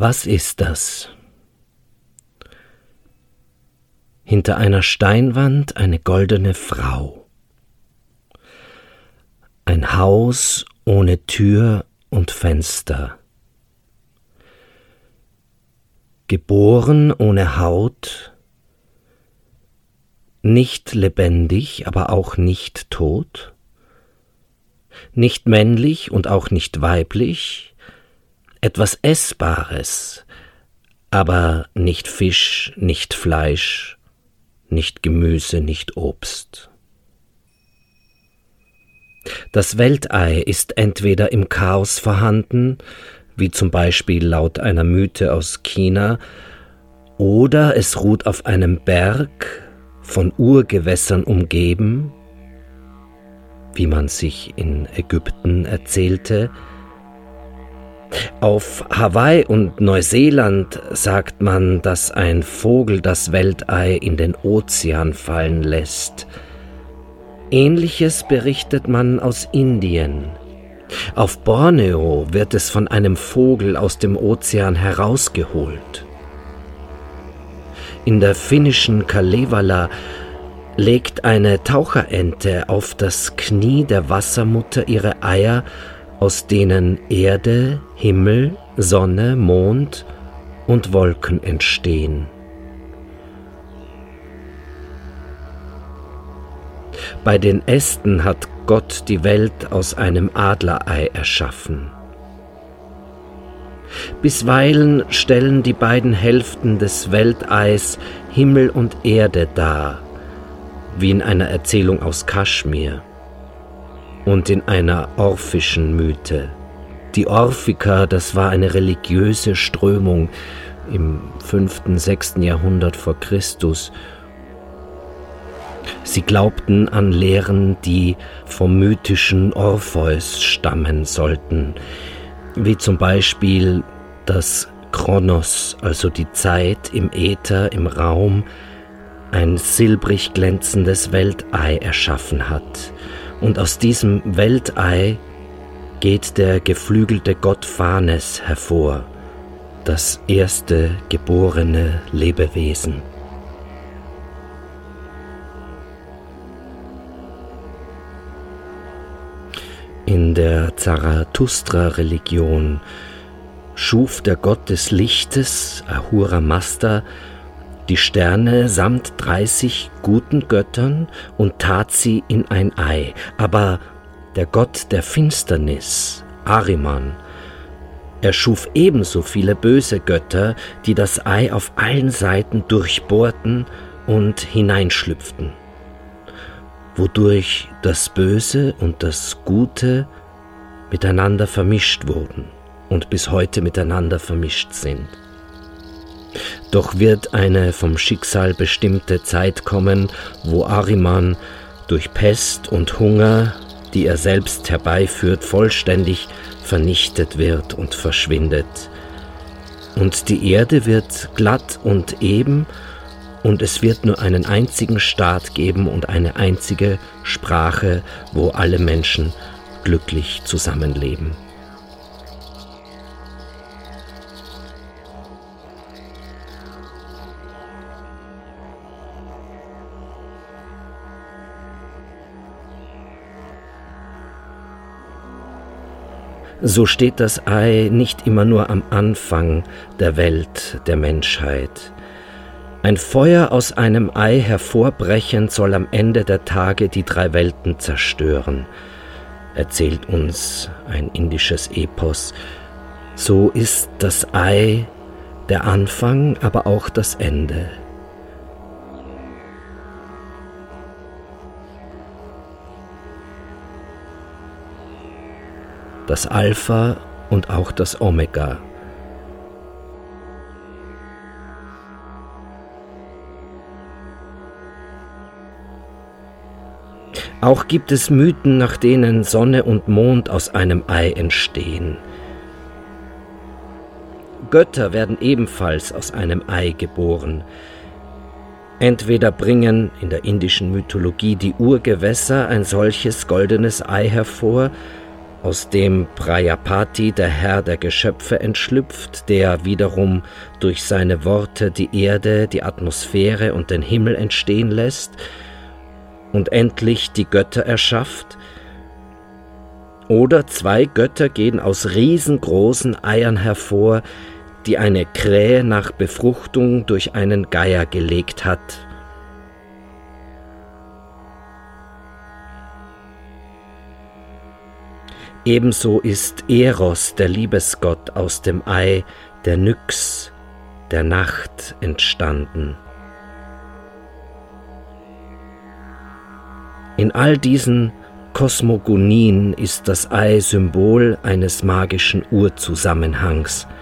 Was ist das? Hinter einer Steinwand eine goldene Frau. Ein Haus ohne Tür und Fenster. Geboren ohne Haut, nicht lebendig, aber auch nicht tot, nicht männlich und auch nicht weiblich, etwas Essbares, aber nicht Fisch, nicht Fleisch, nicht Gemüse, nicht Obst. Das Weltei ist entweder im Chaos vorhanden, wie zum Beispiel laut einer Mythe aus China, oder es ruht auf einem Berg, von Urgewässern umgeben, wie man sich in Ägypten erzählte, auf Hawaii und Neuseeland sagt man, dass ein Vogel das Weltei in den Ozean fallen lässt. Ähnliches berichtet man aus Indien. Auf Borneo wird es von einem Vogel aus dem Ozean herausgeholt. In der finnischen Kalevala legt eine Taucherente auf das Knie der Wassermutter ihre Eier aus denen Erde, Himmel, Sonne, Mond und Wolken entstehen. Bei den Ästen hat Gott die Welt aus einem Adlerei erschaffen. Bisweilen stellen die beiden Hälften des Welteis Himmel und Erde dar, wie in einer Erzählung aus Kaschmir und in einer orphischen Mythe. Die Orphiker, das war eine religiöse Strömung im 5., 6. Jahrhundert vor Christus. Sie glaubten an Lehren, die vom mythischen Orpheus stammen sollten, wie zum Beispiel, dass Kronos, also die Zeit im Äther, im Raum, ein silbrig glänzendes Weltei erschaffen hat und aus diesem Weltei geht der geflügelte Gott Phanes hervor, das erste geborene Lebewesen. In der Zarathustra-Religion schuf der Gott des Lichtes, Ahura Mazda, die Sterne samt dreißig guten Göttern und tat sie in ein Ei. Aber der Gott der Finsternis, Ariman, erschuf ebenso viele böse Götter, die das Ei auf allen Seiten durchbohrten und hineinschlüpften, wodurch das Böse und das Gute miteinander vermischt wurden und bis heute miteinander vermischt sind. Doch wird eine vom Schicksal bestimmte Zeit kommen, wo Ariman durch Pest und Hunger, die er selbst herbeiführt, vollständig vernichtet wird und verschwindet. Und die Erde wird glatt und eben, und es wird nur einen einzigen Staat geben und eine einzige Sprache, wo alle Menschen glücklich zusammenleben. So steht das Ei nicht immer nur am Anfang der Welt der Menschheit. Ein Feuer aus einem Ei hervorbrechend soll am Ende der Tage die drei Welten zerstören, erzählt uns ein indisches Epos. So ist das Ei der Anfang, aber auch das Ende. Das Alpha und auch das Omega. Auch gibt es Mythen, nach denen Sonne und Mond aus einem Ei entstehen. Götter werden ebenfalls aus einem Ei geboren. Entweder bringen in der indischen Mythologie die Urgewässer ein solches goldenes Ei hervor, aus dem Prajapati, der Herr der Geschöpfe, entschlüpft, der wiederum durch seine Worte die Erde, die Atmosphäre und den Himmel entstehen lässt und endlich die Götter erschafft, oder zwei Götter gehen aus riesengroßen Eiern hervor, die eine Krähe nach Befruchtung durch einen Geier gelegt hat. Ebenso ist Eros, der Liebesgott, aus dem Ei der Nyx, der Nacht, entstanden. In all diesen Kosmogonien ist das Ei Symbol eines magischen Urzusammenhangs –